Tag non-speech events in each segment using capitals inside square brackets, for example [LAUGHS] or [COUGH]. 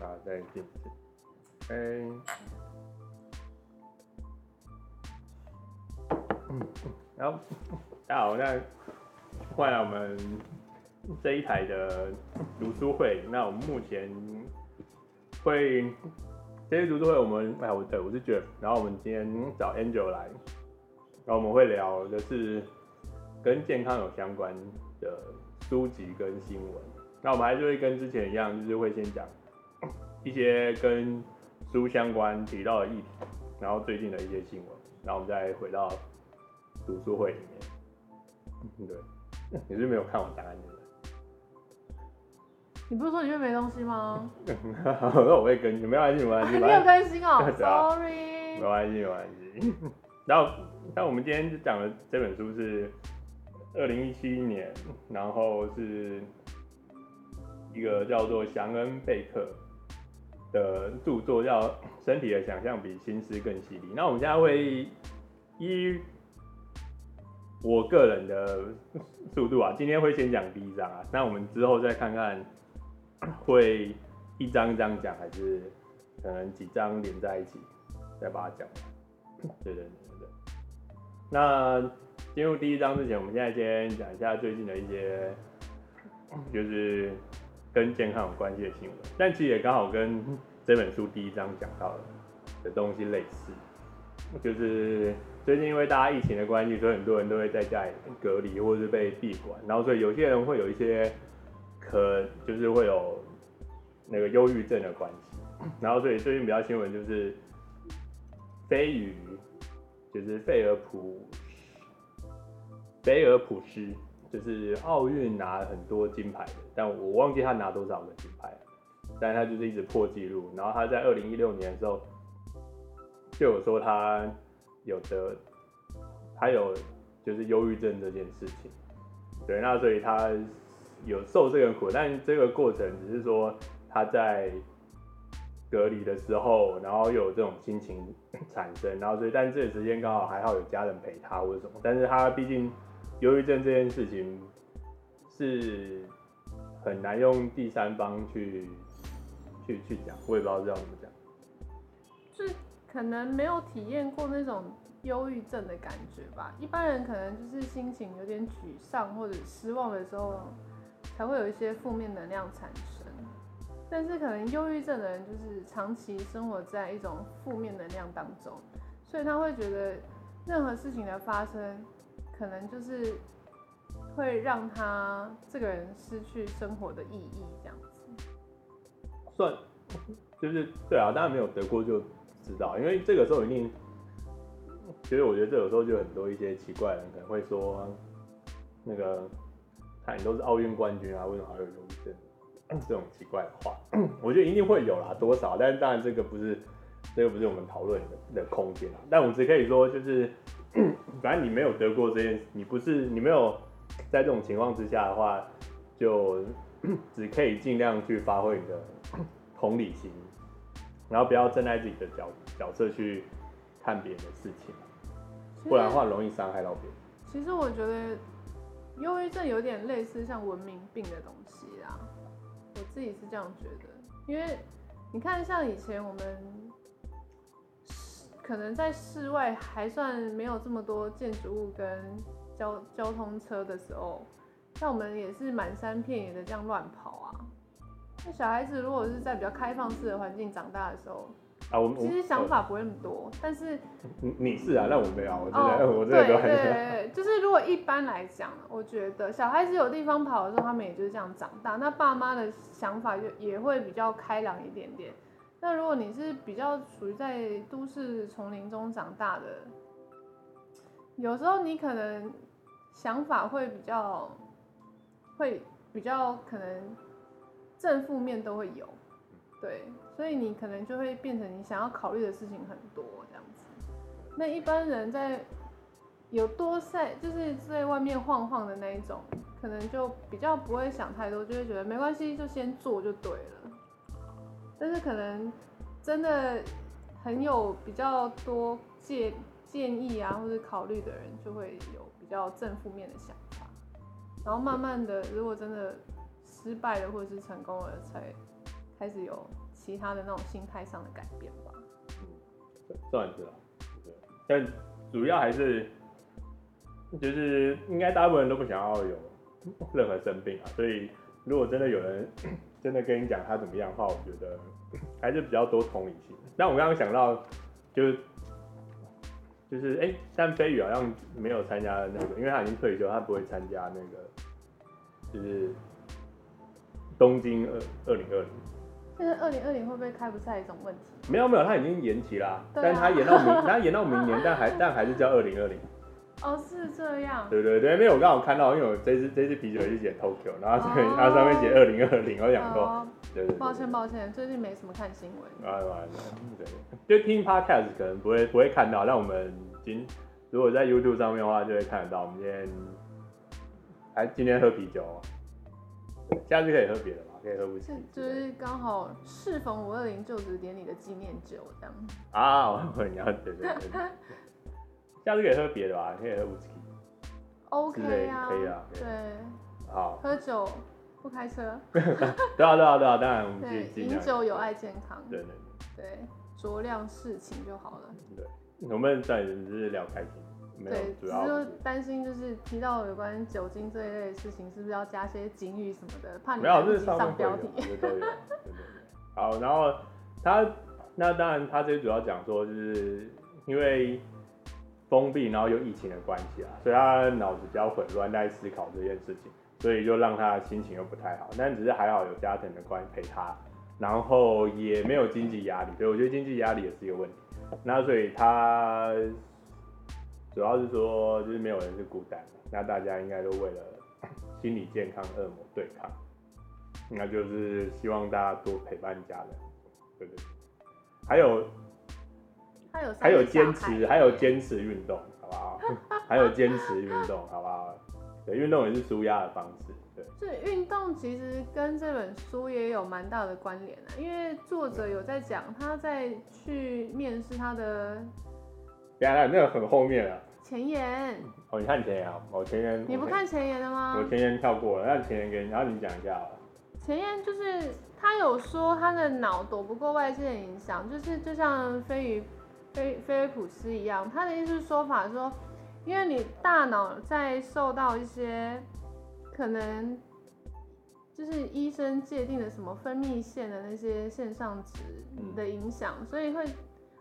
啊，再进一次。哎，嗯，然后大家好，那换来我们这一台的读书会。那我们目前会这些读书会，我们哎，我对我是 Jeff，然后我们今天找 Angel 来，然后我们会聊的是跟健康有相关的书籍跟新闻。那我们还是会跟之前一样，就是会先讲一些跟书相关提到的议题，然后最近的一些新闻，然后我们再回到读书会里面。对，[LAUGHS] 你是没有看我答案的？你不是说你这边没东西吗？那 [LAUGHS] 我会更新，没关系，没关系。[LAUGHS] 你有更新哦，Sorry。没关系，没关系。然后，那我们今天就讲的这本书是二零一七年，然后是。一个叫做祥恩贝克的著作，叫《身体的想象比心思更细腻》。那我们现在会依我个人的速度啊，今天会先讲第一章啊，那我们之后再看看会一章一章讲，还是可能几章连在一起再把它讲。对对对对。那进入第一章之前，我们现在先讲一下最近的一些，就是。跟健康有关系的新闻，但其实也刚好跟这本书第一章讲到的东西类似，就是最近因为大家疫情的关系，所以很多人都会在家里隔离或者是被闭馆，然后所以有些人会有一些可就是会有那个忧郁症的关系，然后所以最近比较新闻就是飞鱼，就是费尔普菲尔普斯。就是奥运拿很多金牌的，但我忘记他拿多少个金牌，但他就是一直破纪录。然后他在二零一六年的时候就有说他有得，他有就是忧郁症这件事情。对，那所以他有受这个苦，但这个过程只是说他在隔离的时候，然后有这种心情产生，然后所以但这个时间刚好还好有家人陪他或者什么，但是他毕竟。忧郁症这件事情是很难用第三方去去去讲，我也不知道这样怎么讲。就可能没有体验过那种忧郁症的感觉吧。一般人可能就是心情有点沮丧或者失望的时候，才会有一些负面能量产生。但是可能忧郁症的人就是长期生活在一种负面能量当中，所以他会觉得任何事情的发生。可能就是会让他这个人失去生活的意义，这样子。算，就是对啊，当然没有得过就知道，因为这个时候一定，其实我觉得这有时候就很多一些奇怪的人可能会说，那个，看你都是奥运冠军啊，为什么还有忧郁症？这种奇怪的话，我觉得一定会有啦，多少，但是当然这个不是，这个不是我们讨论的的空间啊，但我只可以说就是。反正你没有得过这件，你不是你没有在这种情况之下的话，就只可以尽量去发挥你的同理心，然后不要站在自己的角角色去看别人的事情，不然的话容易伤害到别人。其实我觉得忧郁症有点类似像文明病的东西啦，我自己是这样觉得，因为你看像以前我们。可能在室外还算没有这么多建筑物跟交交通车的时候，像我们也是满山遍野的这样乱跑啊。那小孩子如果是在比较开放式的环境长大的时候，啊，我其实想法不会那么多。但是你你是啊，那我没有，我觉得、哦、[LAUGHS] 我这个对对对，就是如果一般来讲，我觉得小孩子有地方跑的时候，他们也就是这样长大。那爸妈的想法就也会比较开朗一点点。那如果你是比较属于在都市丛林中长大的，有时候你可能想法会比较，会比较可能正负面都会有，对，所以你可能就会变成你想要考虑的事情很多这样子。那一般人在有多晒，就是在外面晃晃的那一种，可能就比较不会想太多，就会觉得没关系，就先做就对了。但是可能真的很有比较多建建议啊，或者考虑的人，就会有比较正负面的想法。然后慢慢的，如果真的失败了或者是成功了，才开始有其他的那种心态上的改变吧。嗯，算是啊，对，但主要还是就是应该大部分人都不想要有 [LAUGHS] 任何生病啊，所以如果真的有人真的跟你讲他怎么样的话，我觉得 [LAUGHS] 还是比较多同理心。但我刚刚想到就是。就是哎、欸，但飞宇好像没有参加那个，因为他已经退休，他不会参加那个，就是东京二二零二零。现在二零二零会不会开不赛一种问题？没有没有，他已经延期啦，啊、但他延到明，[LAUGHS] 他延到明年，但还但还是叫二零二零。哦，是这样。对对对，因为我刚好看到，因为我这支这支啤酒是写 Tokyo，然后上面它上面写二零二零，我想说，对对。抱歉抱歉，最近没什么看新闻。啊啊，对，[LAUGHS] 就听 Podcast 可能不会不会看到，但我们今如果在 YouTube 上面的话，就会看得到。我们今天还今天喝啤酒，下次可以喝别的吧？可以喝不起。就是刚好适逢五二零就职典礼的纪念酒这样。啊，我问你要对对对。下次可以喝别的吧，可以喝 whisky。OK 啊，可以啊，对。好。喝酒不开车。[LAUGHS] 对啊对啊对啊，当然我们对饮酒有爱健康。对对对。对，酌量事情就好了。对，我们暂时只是聊开心，没有主要。只是担心就是提到有关酒精这一类的事情，是不是要加些警语什么的？怕你自己上标题。对对对。好，然后他那当然他这主要讲说，就是因为。封闭，然后有疫情的关系啊，所以他脑子比较混乱，在思考这件事情，所以就让他心情又不太好。但只是还好有家庭的关系陪他，然后也没有经济压力，所以我觉得经济压力也是一个问题。那所以他主要是说，就是没有人是孤单的，那大家应该都为了 [COUGHS] 心理健康恶魔对抗，那就是希望大家多陪伴家人，对不对？还有。还有坚持，还有坚持运动，好不好？[LAUGHS] 还有坚持运动，好不好？对，运动也是舒压的方式。对，所以运动其实跟这本书也有蛮大的关联啊，因为作者有在讲他在去面试他的。等下，那个很后面啊。前言。哦，你看前言啊？哦，前言。你不看前言的吗？我前言跳过了，那前言给你，然后你讲一下啊。前言就是他有说他的脑躲不过外界的影响，就是就像飞鱼。菲菲尔普斯一样，他的意思是说法说，因为你大脑在受到一些可能就是医生界定的什么分泌腺的那些线上值的影响，嗯、所以会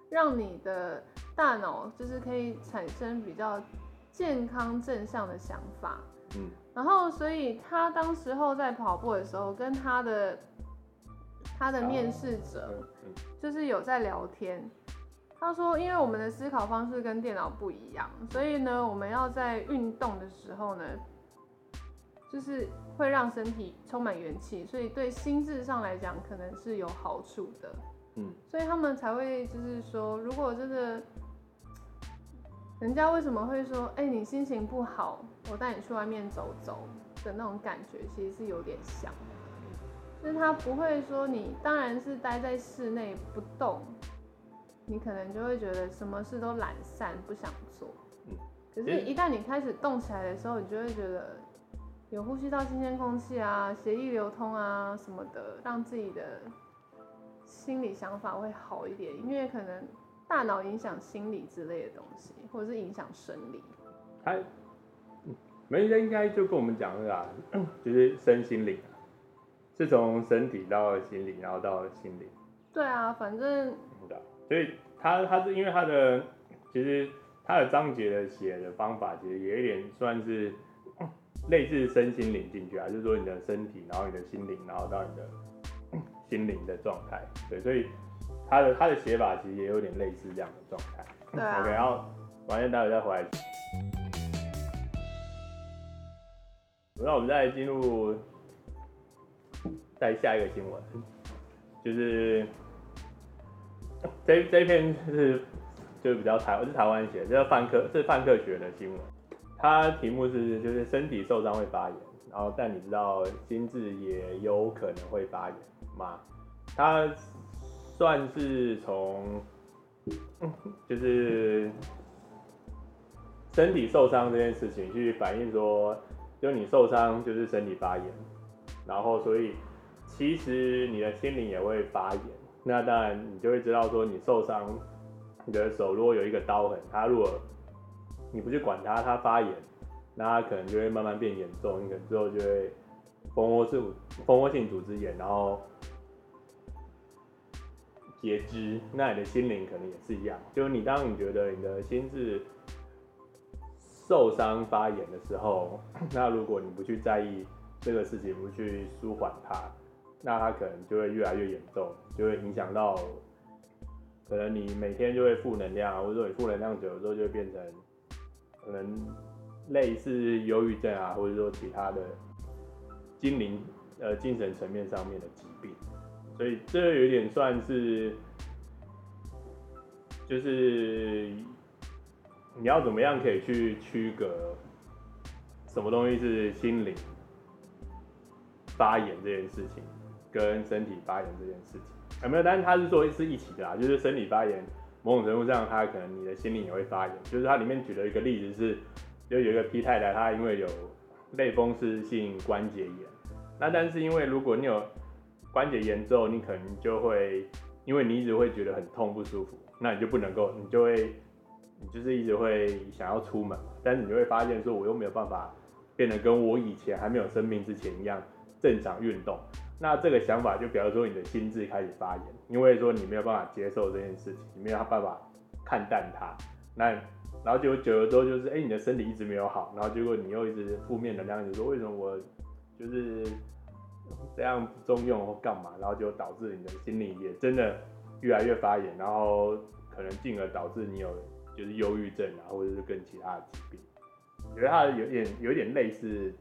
让你的大脑就是可以产生比较健康正向的想法。嗯，然后所以他当时候在跑步的时候，跟他的他的面试者就是有在聊天。他说：“因为我们的思考方式跟电脑不一样，所以呢，我们要在运动的时候呢，就是会让身体充满元气，所以对心智上来讲可能是有好处的。嗯，所以他们才会就是说，如果真的，人家为什么会说，哎，你心情不好，我带你去外面走走的那种感觉，其实是有点像，就是他不会说你当然是待在室内不动。”你可能就会觉得什么事都懒散，不想做。嗯，可是，一旦你开始动起来的时候，你就会觉得有呼吸到新鲜空气啊，血液流通啊什么的，让自己的心理想法会好一点。因为可能大脑影响心理之类的东西，或者是影响生理。他，没人应该就跟我们讲的啊，就是身心灵，是从身体到心理，然后到心灵。对啊，反正。所以他他是因为他的其实他的章节的写的方法其实也有一点算是类似身心灵进去啊，就是说你的身体，然后你的心灵，然后到你的心灵的状态。对，所以他的他的写法其实也有点类似这样的状态。对啊。OK，然后完了待会再回来。那我们再进入再下一个新闻，就是。这这一篇是就是比较台，是台湾写，叫泛科，是范克学的新闻。它题目是就是身体受伤会发炎，然后但你知道心智也有可能会发炎吗？它算是从就是身体受伤这件事情去反映说，就你受伤就是身体发炎，然后所以其实你的心灵也会发炎。那当然你就会知道说你受伤，你的手如果有一个刀痕，它如果你不去管它，它发炎，那它可能就会慢慢变严重，你可能之后就会蜂窝性蜂窝性组织炎，然后截肢。那你的心灵可能也是一样，就是你当你觉得你的心智受伤发炎的时候，[CLEARS THROAT] 那如果你不去在意这个事情，不去舒缓它，那它可能就会越来越严重，就会影响到可能你每天就会负能量，或者说你负能量久了之后就会变成可能类似忧郁症啊，或者说其他的精灵呃精神层面上面的疾病，所以这有点算是就是。你要怎么样可以去区隔什么东西是心灵发炎这件事情，跟身体发炎这件事情？有没有？但是他是说是一起的啊，就是身体发炎，某种程度上，他可能你的心灵也会发炎。就是他里面举了一个例子是，就有一个 P 太太，她因为有类风湿性关节炎，那但是因为如果你有关节炎之后，你可能就会因为你一直会觉得很痛不舒服，那你就不能够，你就会。你就是一直会想要出门，但是你就会发现说，我又没有办法变得跟我以前还没有生病之前一样正常运动。那这个想法就比方说你的心智开始发炎，因为说你没有办法接受这件事情，你没有办法看淡它。那然后就久了之后就是，哎、你的身体一直没有好，然后结果你又一直负面能量，你说为什么我就是这样不中用或干嘛，然后就导致你的心理也真的越来越发炎，然后可能进而导致你有。就是忧郁症啊，或者是跟其他的疾病，觉得它有点有点类似，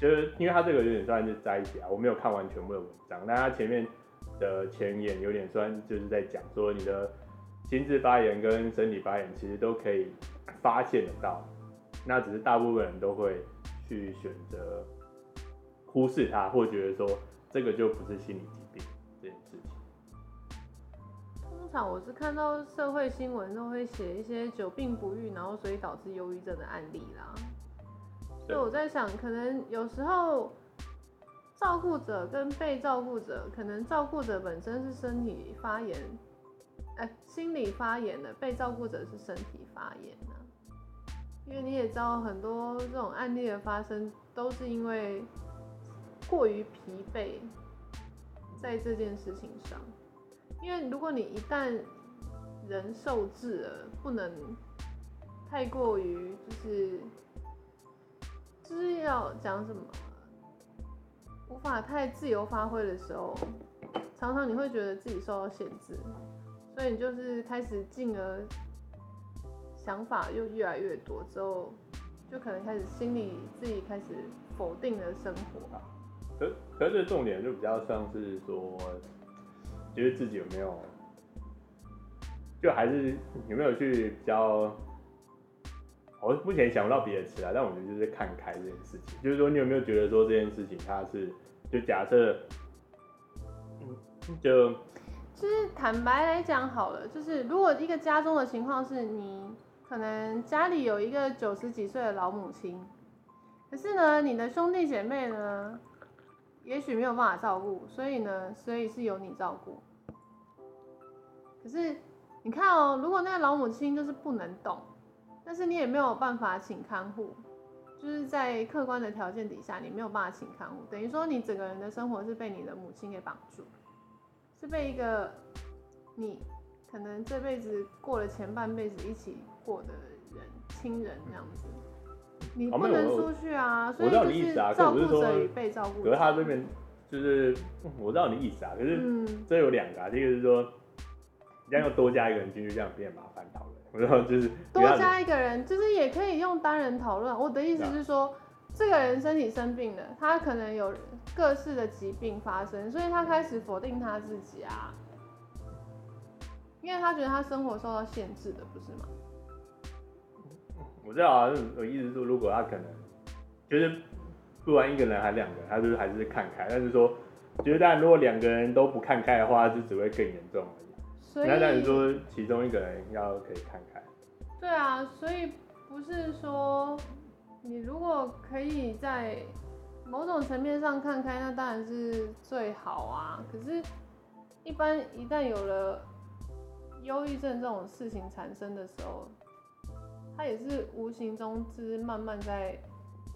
就是因为它这个有点算是在一起啊，我没有看完全部的文章，但它前面的前言有点算就是在讲说你的心智发炎跟身体发炎其实都可以发现得到，那只是大部分人都会去选择忽视它，或觉得说这个就不是心理疾病这件事情。通常我是看到社会新闻都会写一些久病不愈，然后所以导致忧郁症的案例啦。所以我在想，可能有时候照顾者跟被照顾者，可能照顾者本身是身体发炎，哎，心理发炎的，被照顾者是身体发炎啊。因为你也知道，很多这种案例的发生，都是因为过于疲惫在这件事情上。因为如果你一旦人受制了，不能太过于就是讲什么，无法太自由发挥的时候，常常你会觉得自己受到限制，所以你就是开始进而想法又越来越多之后，就可能开始心里自己开始否定了生活。可可是重点就比较像是说。觉得自己有没有，就还是有没有去比较，我目前想不到别的词啊，但我觉得就是看开这件事情。就是说，你有没有觉得说这件事情它是，就假设，就，就是坦白来讲好了，就是如果一个家中的情况是你可能家里有一个九十几岁的老母亲，可是呢，你的兄弟姐妹呢？也许没有办法照顾，所以呢，所以是由你照顾。可是你看哦，如果那个老母亲就是不能动，但是你也没有办法请看护，就是在客观的条件底下，你没有办法请看护，等于说你整个人的生活是被你的母亲给绑住，是被一个你可能这辈子过了前半辈子一起过的人亲人这样子。你不能出去啊，所以就是照顾者与被照顾者。可是他这边就是我知道你意思啊，可是这有两个啊，第一个是说，你要多加一个人进去，这样变麻烦讨论。我知道就是多加一个人，就是也可以用单人讨论。我的意思是说，这个人身体生病了，他可能有各式的疾病发生，所以他开始否定他自己啊，因为他觉得他生活受到限制的，不是吗？我知道啊，我意思是说，如果他可能就是不管一个人还是两个人，他就是还是看开。但是说，觉得但如果两个人都不看开的话，就只会更严重。所以，那但是说其中一个人要可以看开。对啊，所以不是说你如果可以在某种层面上看开，那当然是最好啊。可是一般一旦有了忧郁症这种事情产生的时候，他也是无形中之慢慢在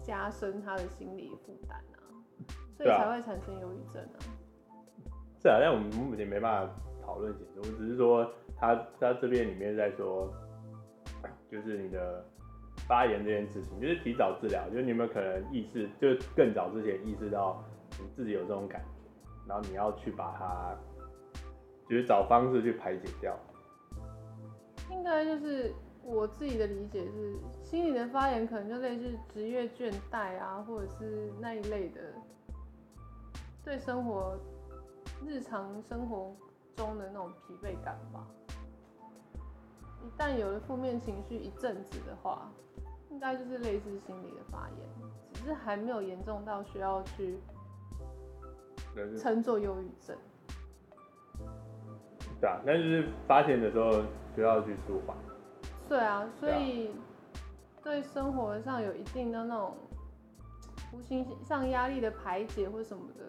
加深他的心理负担啊，所以才会产生忧郁症啊。是啊，但我们目前没办法讨论解，我只是说他他这边里面在说，就是你的发炎这件事情，就是提早治疗，就是你有没有可能意识，就更早之前意识到你自己有这种感觉，然后你要去把它。就是找方式去排解掉，应该就是我自己的理解是，心理的发炎可能就类似职业倦怠啊，或者是那一类的，对生活日常生活中的那种疲惫感吧。一旦有了负面情绪一阵子的话，应该就是类似心理的发炎，只是还没有严重到需要去称作忧郁症。对啊，那就是发现的时候就要去舒缓。对啊，所以对生活上有一定的那种无形上压力的排解或什么的，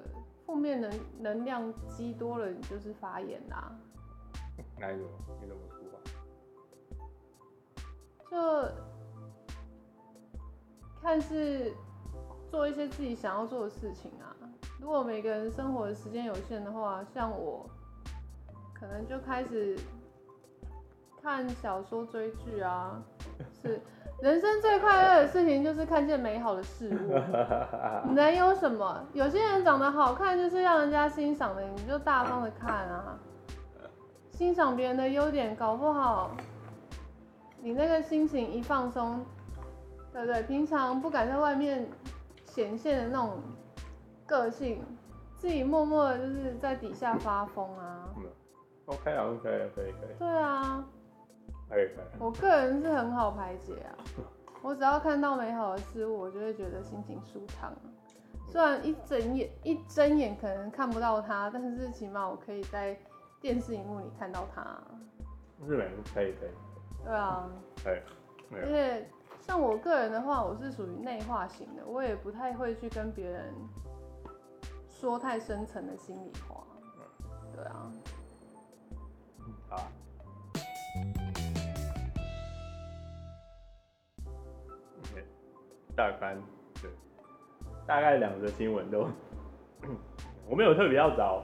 负面能能量积多了，你就是发炎啦。哪一种？你怎么舒缓？就看是做一些自己想要做的事情啊。如果每个人生活的时间有限的话，像我。可能就开始看小说、追剧啊，[LAUGHS] 是人生最快乐的事情，就是看见美好的事物。[LAUGHS] 能有什么？有些人长得好看，就是让人家欣赏的，你就大方的看啊，欣赏别人的优点，搞不好你那个心情一放松，对不对？平常不敢在外面显现的那种个性，自己默默的就是在底下发疯啊。OK 啊，OK，可以，可以，可以。对啊，可以，可以。我个人是很好排解啊，我只要看到美好的事物，我就会觉得心情舒畅。虽然一睁眼一睁眼可能看不到它，但是起码我可以在电视荧幕里看到它。日本可以，可以。对啊。可以。而且像我个人的话，我是属于内化型的，我也不太会去跟别人说太深层的心里话。对啊。啊，大概对，大概两个新闻都，我没有特别要找，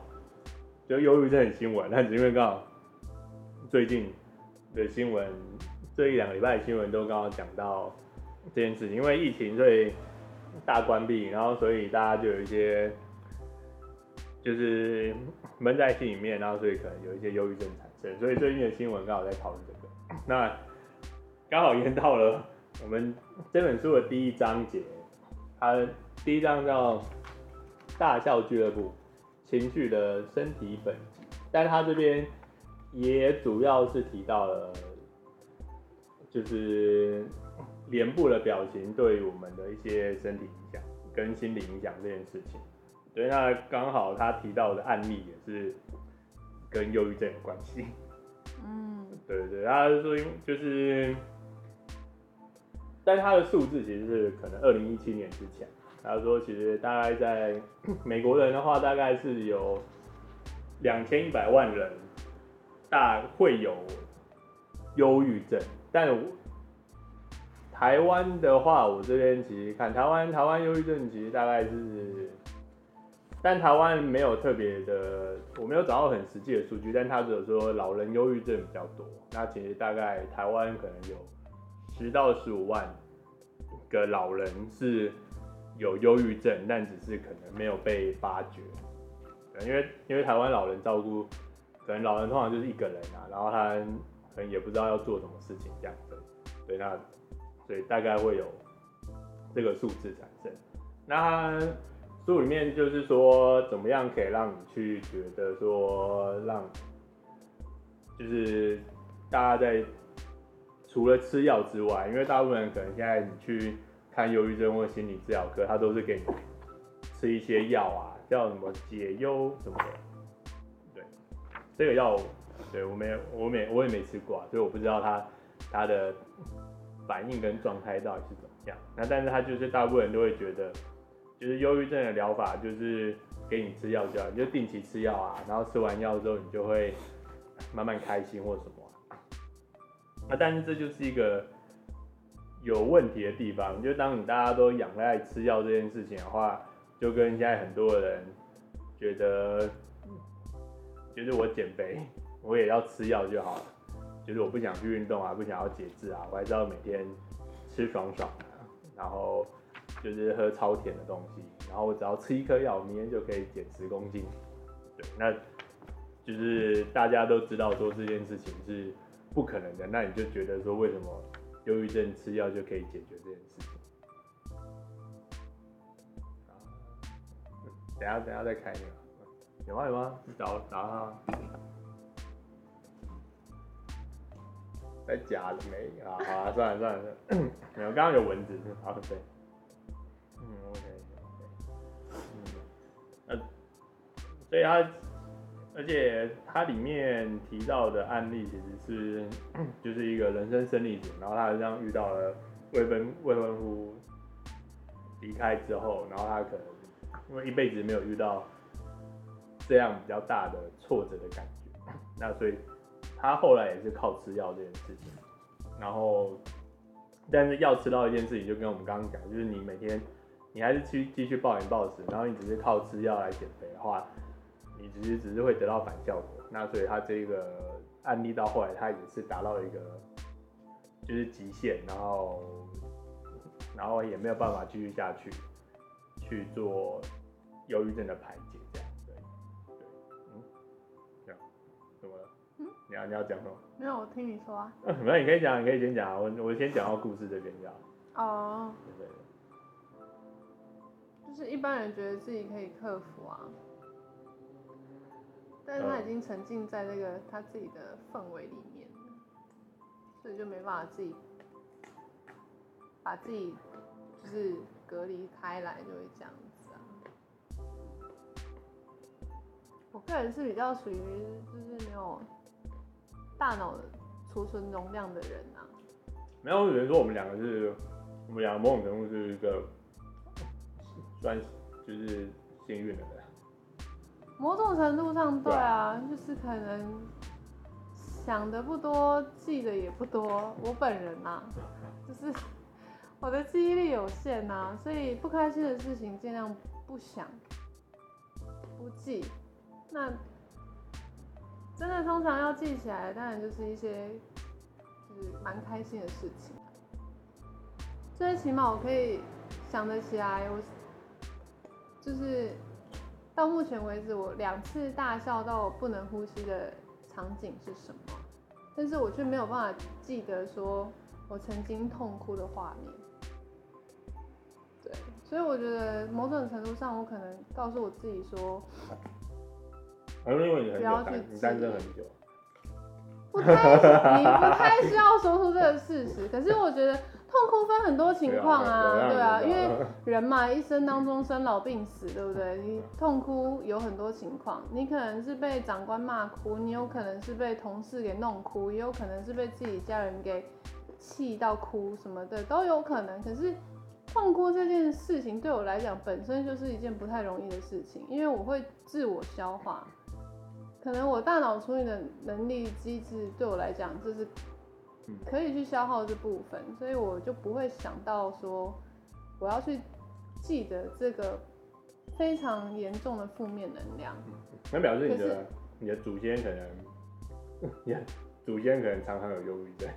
就忧郁症新闻，但是因为刚好最近的新闻，这一两个礼拜的新闻都刚好讲到这件事情，因为疫情所以大关闭，然后所以大家就有一些就是闷在心里面，然后所以可能有一些忧郁症产生。所以最近的新闻刚好在讨论这个，那刚好延到了我们这本书的第一章节，它第一章叫“大笑俱乐部：情绪的身体本质”，但它这边也主要是提到了，就是脸部的表情对于我们的一些身体影响跟心理影响这件事情。所以那刚好他提到的案例也是。跟忧郁症有关系，嗯，对对对，他说就是，但是他的数字其实是可能二零一七年之前，他说其实大概在美国人的话，大概是有两千一百万人大会有忧郁症，但台湾的话，我这边其实看台湾台湾忧郁症其实大概是。但台湾没有特别的，我没有找到很实际的数据，但他只有说老人忧郁症比较多。那其实大概台湾可能有十到十五万个老人是有忧郁症，但只是可能没有被发觉。因为因为台湾老人照顾，可能老人通常就是一个人啊，然后他可能也不知道要做什么事情这样子，所以那所以大概会有这个数字产生。那。书里面就是说，怎么样可以让你去觉得说，让就是大家在除了吃药之外，因为大部分人可能现在你去看忧郁症或心理治疗科，他都是给你吃一些药啊，叫什么解忧什么的。对，这个药，对我没，我没我也没吃过啊，所以我不知道它它的反应跟状态到底是怎么样。那但是他就是大部分人都会觉得。就是忧郁症的疗法就是给你吃药就好，你就定期吃药啊，然后吃完药之后你就会慢慢开心或什么啊。但是这就是一个有问题的地方，就当你大家都仰赖吃药这件事情的话，就跟现在很多人觉得，就是我减肥我也要吃药就好了，就是我不想去运动啊，不想要节制啊，我还是要每天吃爽爽的，然后。就是喝超甜的东西，然后我只要吃一颗药，明天就可以减十公斤。对，那就是大家都知道说这件事情是不可能的，那你就觉得说为什么忧郁症吃药就可以解决这件事情？等下等下再开那个，有吗有吗？你找找他，在夹了没？啊好啊，算了算了算了，[COUGHS] 没有，刚刚有蚊子，好对。嗯，OK OK，嗯，所以他，而且他里面提到的案例其实是，就是一个人生胜利组，然后他好像遇到了未婚未婚夫离开之后，然后他可能因为一辈子没有遇到这样比较大的挫折的感觉，那所以他后来也是靠吃药这件事情，然后，但是药吃到一件事情，就跟我们刚刚讲，就是你每天。你还是去继续暴饮暴食，然后你只是靠吃药来减肥的话，你只是只是会得到反效果。那所以他这个案例到后来，他也是达到一个就是极限，然后然后也没有办法继续下去去做忧郁症的排解，这样对对嗯，这样怎么了？嗯，你要你要讲什么？没有，我听你说啊。[LAUGHS] 没有，你可以讲，你可以先讲，我我先讲到故事这边这样。哦。对对。就是一般人觉得自己可以克服啊，但是他已经沉浸在那个他自己的氛围里面，所以就没办法自己把自己就是隔离开来，就会这样子啊。我个人是比较属于就是没有大脑储存容量的人啊。没有，有人说我们两个是，我们两个某种程度是一个。算就是幸运的人，某种程度上对啊，对就是可能想的不多，记得也不多。我本人啊，[LAUGHS] 就是我的记忆力有限啊，所以不开心的事情尽量不想、不记。那真的通常要记起来，当然就是一些就是蛮开心的事情。最起码我可以想得起来，我。就是到目前为止，我两次大笑到不能呼吸的场景是什么？但是我却没有办法记得说我曾经痛哭的画面。对，所以我觉得某种程度上，我可能告诉我自己说，因为你很单，你单身很久，不太，你不太需要说出这个事实。可是我觉得。痛哭分很多情况啊，对啊，因为人嘛，一生当中生老病死，对不对？你痛哭有很多情况，你可能是被长官骂哭，你有可能是被同事给弄哭，也有可能是被自己家人给气到哭什么的都有可能。可是痛哭这件事情对我来讲本身就是一件不太容易的事情，因为我会自我消化，可能我大脑处理的能力机制对我来讲就是。可以去消耗这部分，所以我就不会想到说我要去记得这个非常严重的负面能量。那表示你的是你的祖先可能，你的祖先可能常常有忧郁症，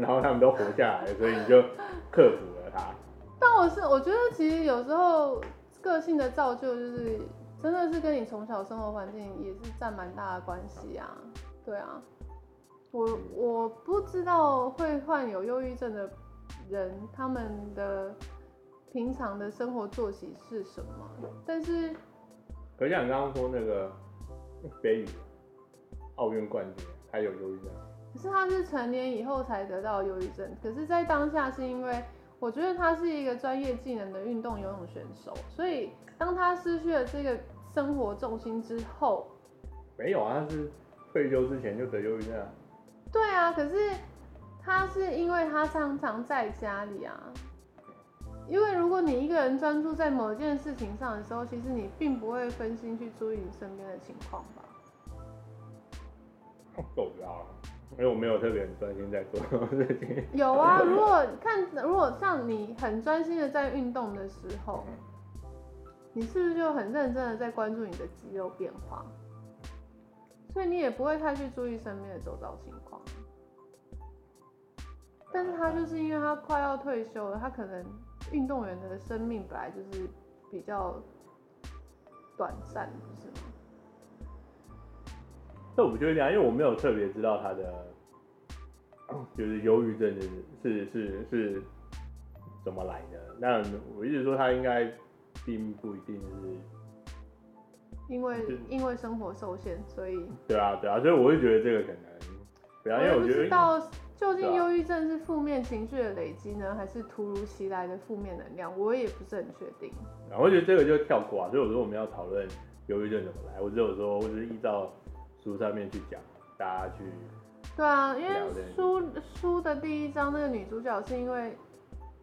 然后他们都活下来，所以你就克服了它。但我是我觉得其实有时候个性的造就，就是真的是跟你从小生活环境也是占蛮大的关系啊。对啊。我我不知道会患有忧郁症的人，他们的平常的生活作息是什么？但是，可是像你刚刚说那个北语奥运冠军，他有忧郁症。可是他是成年以后才得到忧郁症，可是，在当下是因为我觉得他是一个专业技能的运动游泳选手，所以当他失去了这个生活重心之后，没有啊，他是退休之前就得忧郁症啊。对啊，可是他是因为他常常在家里啊，因为如果你一个人专注在某件事情上的时候，其实你并不会分心去注意你身边的情况吧？[LAUGHS] 够不了，因为我没有特别很专心在做事情。有啊，如果看，如果像你很专心的在运动的时候，你是不是就很认真的在关注你的肌肉变化？所以你也不会太去注意身边的周遭情况。但是他就是因为他快要退休了，他可能。运动员的生命本来就是比较短暂，不是吗？那我觉得这样，因为我没有特别知道他的就是忧郁症是是是是怎么来的。那我一直说他应该并不一定是因为因为生活受限，所以对啊对啊，所以我会觉得这个可能，不要因为我觉得。究竟忧郁症是负面情绪的累积呢，还是突如其来的负面能量？我也不是很确定。然后我觉得这个就跳过啊，所以我说我们要讨论忧郁症怎么来，我只有说我只是依照书上面去讲，大家去。对啊，因为书书的第一章那个女主角是因为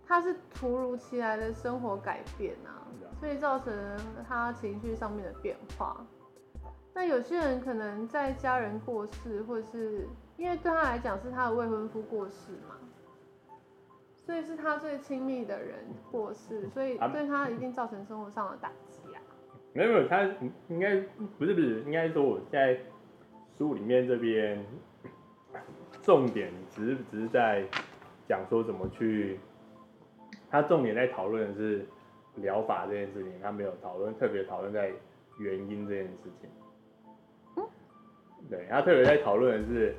她是突如其来的生活改变啊，所以造成她情绪上面的变化。那有些人可能在家人过世，或者是。因为对她来讲是她的未婚夫过世嘛，所以是她最亲密的人过世，所以对她一定造成生活上的打击啊。没有没有，她应该不是不是，应该说我在书里面这边重点只是只是在讲说怎么去，他重点在讨论的是疗法这件事情，他没有讨论特别讨论在原因这件事情。嗯，对，他特别在讨论的是。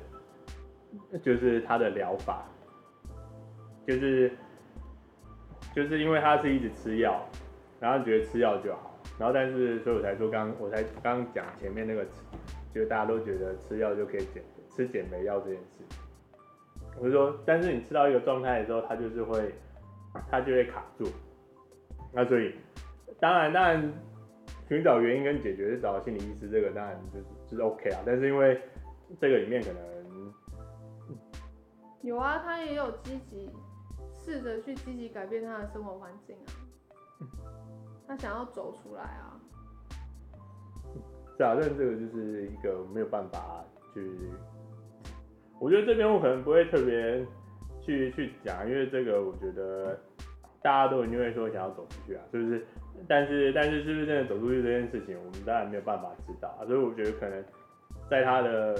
就是他的疗法，就是就是因为他是一直吃药，然后觉得吃药就好，然后但是所以我才说刚我才刚讲前面那个，就是大家都觉得吃药就可以减吃减肥药这件事，我就说，但是你吃到一个状态的时候，他就是会他就会卡住，那所以当然当然寻找原因跟解决是找心理医师，这个当然就是就是 OK 啊，但是因为这个里面可能。有啊，他也有积极试着去积极改变他的生活环境啊，他想要走出来啊。是啊，但这个就是一个没有办法去，我觉得这边我可能不会特别去去讲，因为这个我觉得大家都一定会说想要走出去啊，是不是？但是但是是不是真的走出去这件事情，我们当然没有办法知道啊，所以我觉得可能在他的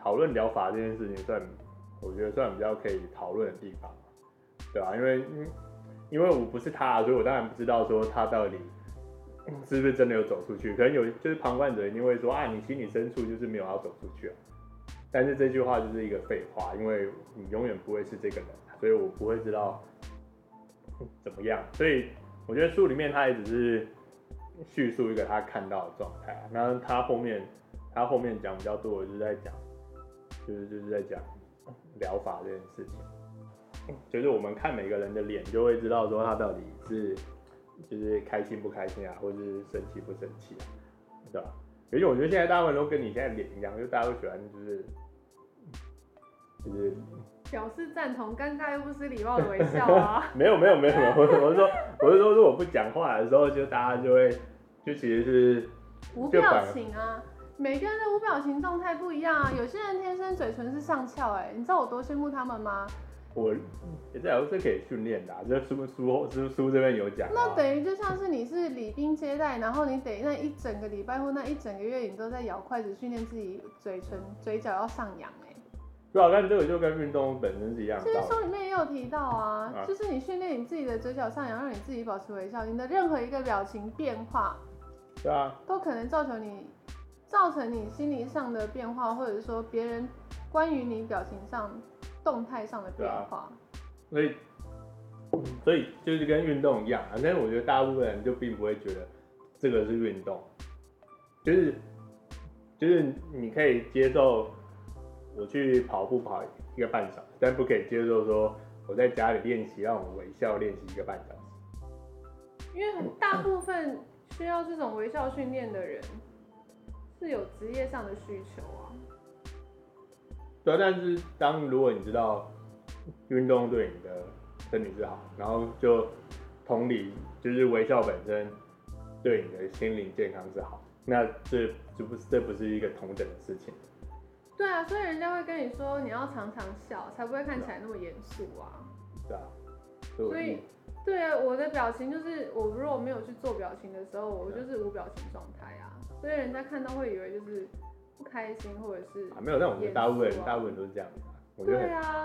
讨论疗法这件事情算。我觉得算比较可以讨论的地方，对吧？因为，因为我不是他，所以我当然不知道说他到底是不是真的有走出去。可能有，就是旁观者一定会说啊，你心里深处就是没有要走出去啊。但是这句话就是一个废话，因为你永远不会是这个人，所以我不会知道怎么样。所以我觉得书里面他也只是叙述一个他看到的状态，那他后面他后面讲比较多的就是在讲，就是就是在讲。疗法这件事情，就是我们看每个人的脸，就会知道说他到底是就是开心不开心啊，或者是生气不生气啊，对吧？而且我觉得现在大部分都跟你现在脸一样，就大家都喜欢就是就是表示赞同，尴尬又不失礼貌的微笑啊。[LAUGHS] 没有没有没有没有，我是说我是说，如果不讲话的时候，就大家就会就其实是无表情啊。每个人的无表情状态不一样啊，有些人天生嘴唇是上翘，哎，你知道我多羡慕他们吗？我也在是可以训练的，这书书书书这边有讲。那等于就像是你是礼宾接待，然后你得那一整个礼拜或那一整个月，你都在咬筷子训练自己嘴唇嘴角要上扬，哎。对啊，但这个就跟运动本身是一样的。其实书里面也有提到啊，啊就是你训练你自己的嘴角上扬，让你自己保持微笑，你的任何一个表情变化，对啊，都可能造成你。造成你心理上的变化，或者说别人关于你表情上动态上的变化，所以所以就是跟运动一样啊。但是我觉得大部分人就并不会觉得这个是运动，就是就是你可以接受我去跑步跑一个半小时，但不可以接受说我在家里练习让我微笑练习一个半小时，因为很大部分需要这种微笑训练的人。是有职业上的需求啊，对啊，但是当如果你知道运动对你的身体是好，然后就同理，就是微笑本身对你的心灵健康是好，那这这不这不是一个同等的事情。对啊，所以人家会跟你说，你要常常笑，才不会看起来那么严肃啊。对啊。所以，对啊，我的表情就是，我如果没有去做表情的时候，我就是无表情状态啊。所以人家看到会以为就是不开心，或者是啊，没有，那我们大部分人大部分人都是这样子。我觉得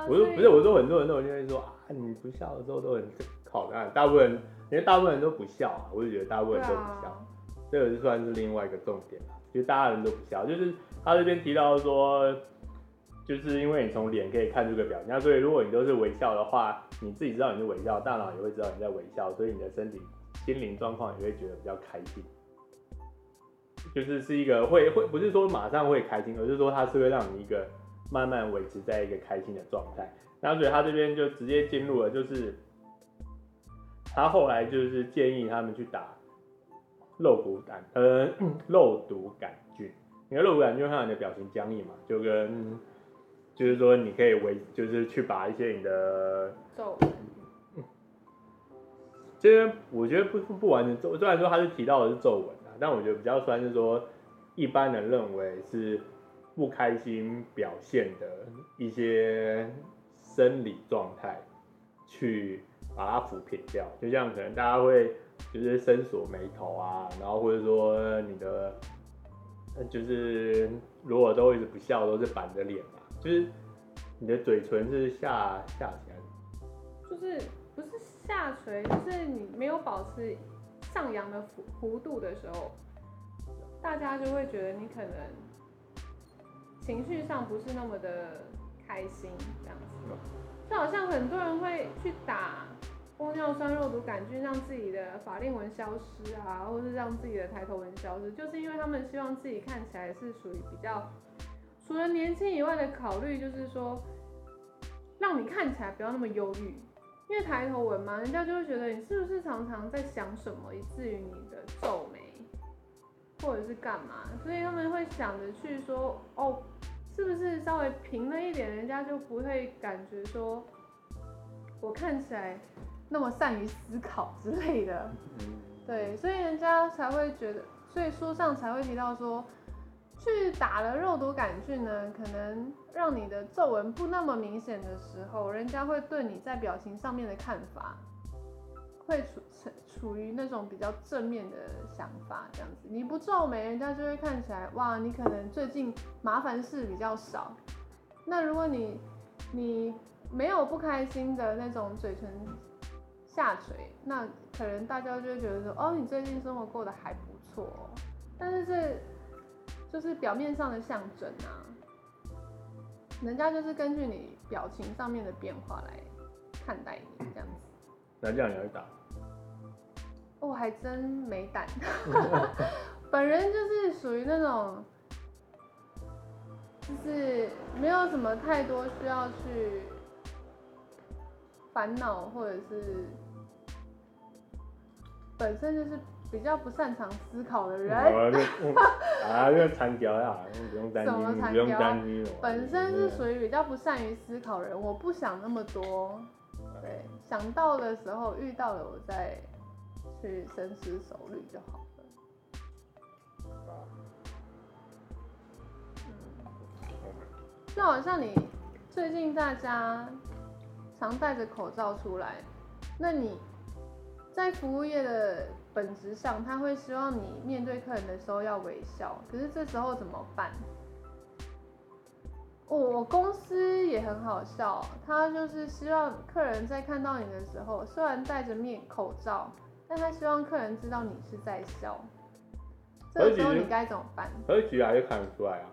我说不是，我说很多人都会说啊，你不笑的时候都很好看。大部分人，因为大部分人都不笑啊，我就觉得大部分人都不笑，啊、这个就算是另外一个重点了。其实大家人都不笑，就是他这边提到说。就是因为你从脸可以看出个表情，那所以如果你都是微笑的话，你自己知道你是微笑，大脑也会知道你在微笑，所以你的身体心灵状况也会觉得比较开心。就是是一个会会不是说马上会开心，而是说它是会让你一个慢慢维持在一个开心的状态。那所以他这边就直接进入了，就是他后来就是建议他们去打肉毒杆呃 [CLEARS THROAT] 肉毒杆菌，因为肉毒杆菌会让你的表情僵硬嘛，就跟就是说，你可以维，就是去把一些你的皱纹。这边我觉得不不完全皱，虽然说他是提到的是皱纹啊，但我觉得比较算是说，一般人认为是不开心表现的一些生理状态，去把它抚平掉。就像可能大家会就是深锁眉头啊，然后或者说你的，就是如果都一直不笑，都是板着脸嘛。就是你的嘴唇是下下起来，就是不是下垂，就是你没有保持上扬的弧弧度的时候，大家就会觉得你可能情绪上不是那么的开心这样子。就好像很多人会去打玻尿酸肉毒杆菌，让自己的法令纹消失啊，或是让自己的抬头纹消失，就是因为他们希望自己看起来是属于比较。除了年轻以外的考虑，就是说，让你看起来不要那么忧郁，因为抬头纹嘛，人家就会觉得你是不是常常在想什么，以至于你的皱眉，或者是干嘛，所以他们会想着去说，哦，是不是稍微平了一点，人家就不会感觉说我看起来那么善于思考之类的，对，所以人家才会觉得，所以书上才会提到说。去打了肉毒杆菌呢，可能让你的皱纹不那么明显的时候，人家会对你在表情上面的看法，会处处处于那种比较正面的想法，这样子。你不皱眉，人家就会看起来，哇，你可能最近麻烦事比较少。那如果你你没有不开心的那种嘴唇下垂，那可能大家就会觉得说，哦，你最近生活过得还不错。但是这。就是表面上的象征啊，人家就是根据你表情上面的变化来看待你这样子。那这样你会打？我还真没胆。[LAUGHS] 本人就是属于那种，就是没有什么太多需要去烦恼，或者是本身就是。比较不擅长思考的人，[LAUGHS] 啊，就残条呀，不用担心，不用担心。本身是属于比较不善于思考的人，我不想那么多，对，想到的时候遇到了，我再去深思熟虑就好了。就好像你最近大家常戴着口罩出来，那你在服务业的。本质上，他会希望你面对客人的时候要微笑，可是这时候怎么办？我公司也很好笑，他就是希望客人在看到你的时候，虽然戴着面口罩，但他希望客人知道你是在笑。这个时候你该怎么办？可是举来就看得出来啊。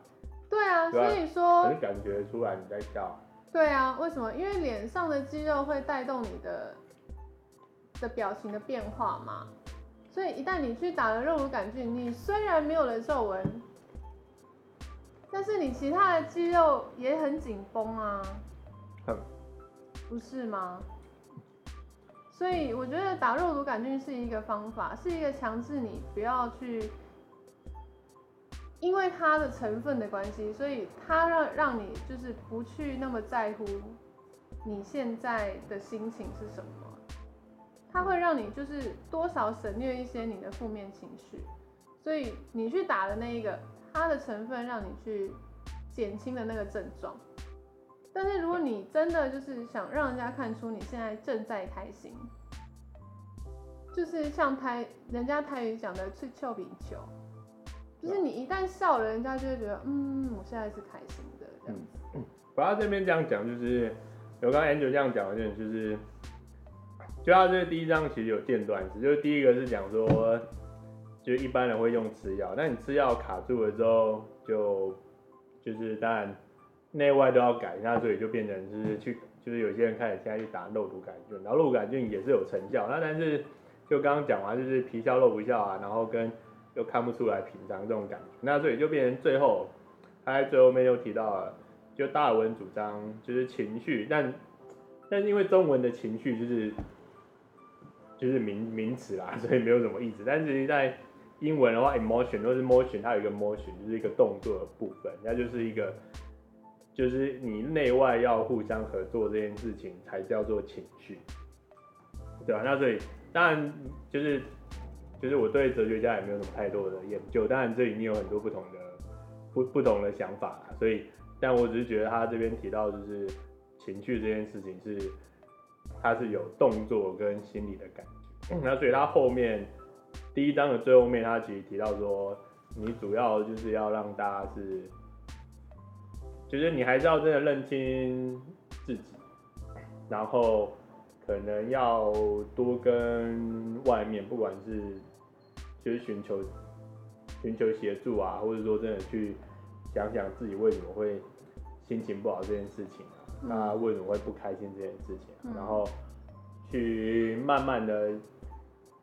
对啊，所以说。能感觉出来你在笑。对啊，为什么？因为脸上的肌肉会带动你的的表情的变化嘛。所以一旦你去打了肉毒杆菌，你虽然没有了皱纹，但是你其他的肌肉也很紧绷啊，不是吗？所以我觉得打肉毒杆菌是一个方法，是一个强制你不要去，因为它的成分的关系，所以它让让你就是不去那么在乎你现在的心情是什么。它会让你就是多少省略一些你的负面情绪，所以你去打的那一个，它的成分让你去减轻的那个症状。但是如果你真的就是想让人家看出你现在正在开心，就是像台人家台语讲的“去俏比球”，就是你一旦笑了，人家就会觉得嗯，我现在是开心的这样子。嗯，我要这边这样讲，就是有刚刚 Angel 这样讲的，就是就他这第一章其实有间断词，就是第一个是讲说，就是一般人会用吃药，那你吃药卡住了之后，就就是当然。内外都要改，那所以就变成是去，就是有些人开始现在去打肉毒杆菌，然后肉毒杆菌也是有成效，那但是就刚刚讲完就是皮笑肉不笑啊，然后跟又看不出来平常这种感觉，那所以就变成最后他在最后面又提到了，就达尔文主张就是情绪，但但是因为中文的情绪就是就是名名词啦，[LAUGHS] 所以没有什么意思，但是在英文的话，emotion 或是 motion，它有一个 motion 就是一个动作的部分，那就是一个。就是你内外要互相合作这件事情才叫做情绪，对吧？那所以当然就是就是我对哲学家也没有什么太多的研究，当然这里面有很多不同的不不同的想法，所以但我只是觉得他这边提到就是情绪这件事情是它是有动作跟心理的感觉，那所以他后面第一章的最后面他其实提到说你主要就是要让大家是。就是你还是要真的认清自己，然后可能要多跟外面，不管是就是寻求寻求协助啊，或者说真的去想想自己为什么会心情不好这件事情啊，那为什么会不开心这件事情啊，然后去慢慢的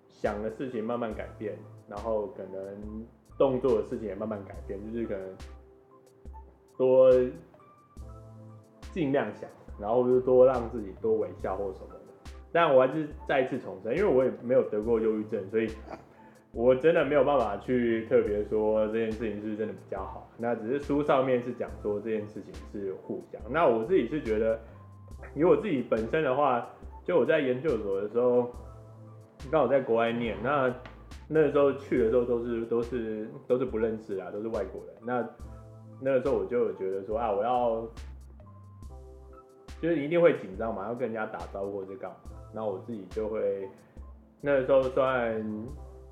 想的事情慢慢改变，然后可能动作的事情也慢慢改变，就是可能。多尽量想，然后就多让自己多微笑或什么的。但我还是再一次重申，因为我也没有得过忧郁症，所以我真的没有办法去特别说这件事情是不是真的比较好。那只是书上面是讲说这件事情是互相。那我自己是觉得，以我自己本身的话，就我在研究所的时候，刚好在国外念，那那时候去的时候都是都是 [LAUGHS] 都是不认识啊，都是外国人。那那个时候我就觉得说啊，我要就是一定会紧张嘛，要跟人家打招呼或者干嘛。那我自己就会那个时候算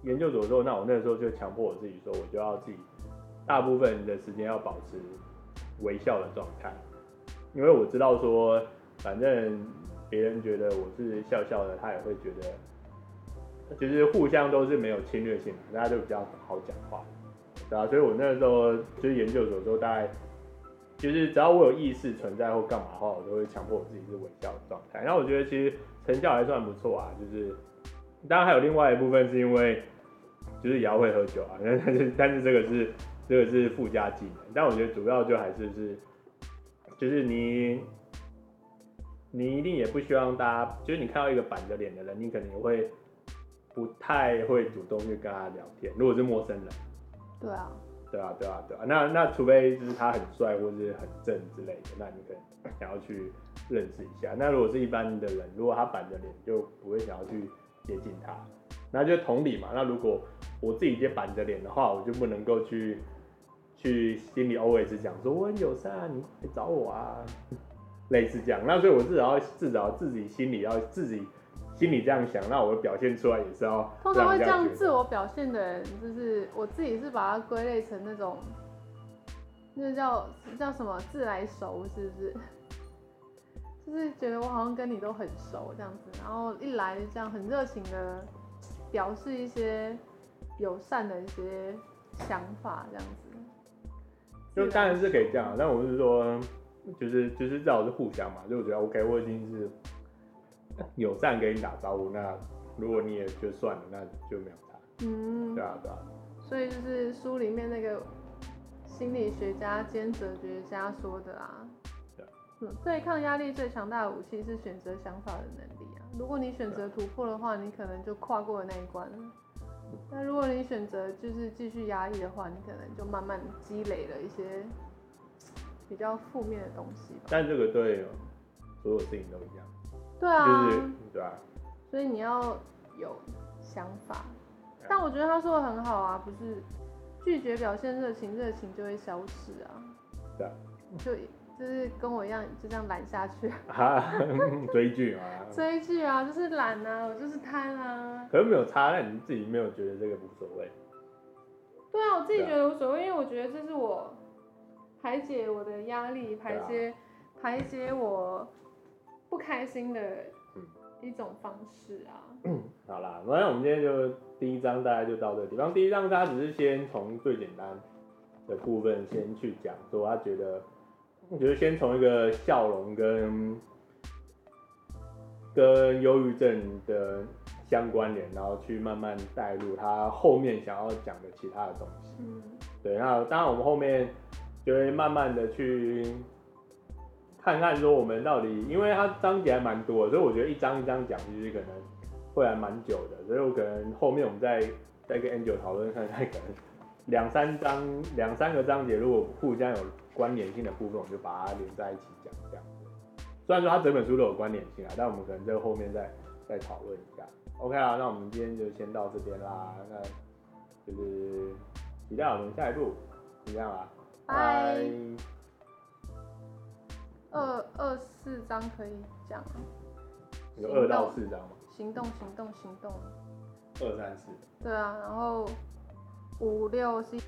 研究所的时候，那我那时候就强迫我自己说，我就要自己大部分的时间要保持微笑的状态，因为我知道说，反正别人觉得我是笑笑的，他也会觉得，就是互相都是没有侵略性的，大家就比较好讲话。对啊，所以我那时候就是研究所的时候，大概就是只要我有意识存在或干嘛的话，我都会强迫我自己是微笑的状态。然后我觉得其实成效还算不错啊，就是当然还有另外一部分是因为就是也要会喝酒啊，但是 [LAUGHS] 但是这个是这个是附加技能。但我觉得主要就还是是就是你你一定也不希望大家就是你看到一个板着脸的人，你可能也会不太会主动去跟他聊天，如果是陌生人。对啊，对啊，对啊，对啊。那那除非就是他很帅或是很正之类的，那你可能想要去认识一下。那如果是一般的人，如果他板着脸，就不会想要去接近他。那就同理嘛。那如果我自己接板着脸的话，我就不能够去去心里 always 讲说我很友善啊，你来找我啊，[LAUGHS] 类似这样。那所以我至少要至少自己心里要自己。心里这样想，那我表现出来也是要。通常会这样自我表现的人，就是我自己是把它归类成那种，那叫叫什么自来熟，是不是？[LAUGHS] 就是觉得我好像跟你都很熟这样子，然后一来这样很热情的表示一些友善的一些想法这样子。就当然是可以这样，但我是说，就是就是至少是互相嘛，就我觉得 OK，我已经是。友善跟你打招呼，那如果你也就算了，那就没有差。嗯，对啊，对啊。所以就是书里面那个心理学家兼哲学家说的啊，对，嗯，对抗压力最强大的武器是选择想法的能力啊。如果你选择突破的话，你可能就跨过了那一关了。那如果你选择就是继续压抑的话，你可能就慢慢积累了一些比较负面的东西吧。但这个对所有事情都一样。对啊，就是对啊，所以你要有想法。但我觉得他说的很好啊，不是拒绝表现热情，热情就会消失啊。对啊。就就是跟我一样，就这样懒下去。[LAUGHS] 啊，追剧啊。追剧啊，就是懒啊，我就是贪啊。可是没有差，那你自己没有觉得这个无所谓？对啊，我自己觉得无所谓，因为我觉得这是我排解我的压力，排解、啊、排解我不开心的一种方式啊。好啦，那我们今天就第一章大概就到这个地方。第一章他只是先从最简单的部分先去讲，说他觉得，我觉得先从一个笑容跟跟忧郁症的相关联，然后去慢慢带入他后面想要讲的其他的东西。嗯，对，那当然我们后面就会慢慢的去看看说我们到底，因为他章节还蛮多的，所以我觉得一章一章讲其实可能。会还蛮久的，所以我可能后面我们再再跟 Angel 讨论看看，可能两三章两三个章节，如果互相有关联性的部分，我们就把它连在一起讲这样子。虽然说它整本书都有关联性啊，但我们可能在后面再再讨论一下。OK 啊，那我们今天就先到这边啦，那就是期待我们下一步，怎么样啊？拜。二二四章可以讲吗？有二到四章吗？行动，行动，行动。二三四。对啊，然后五六七。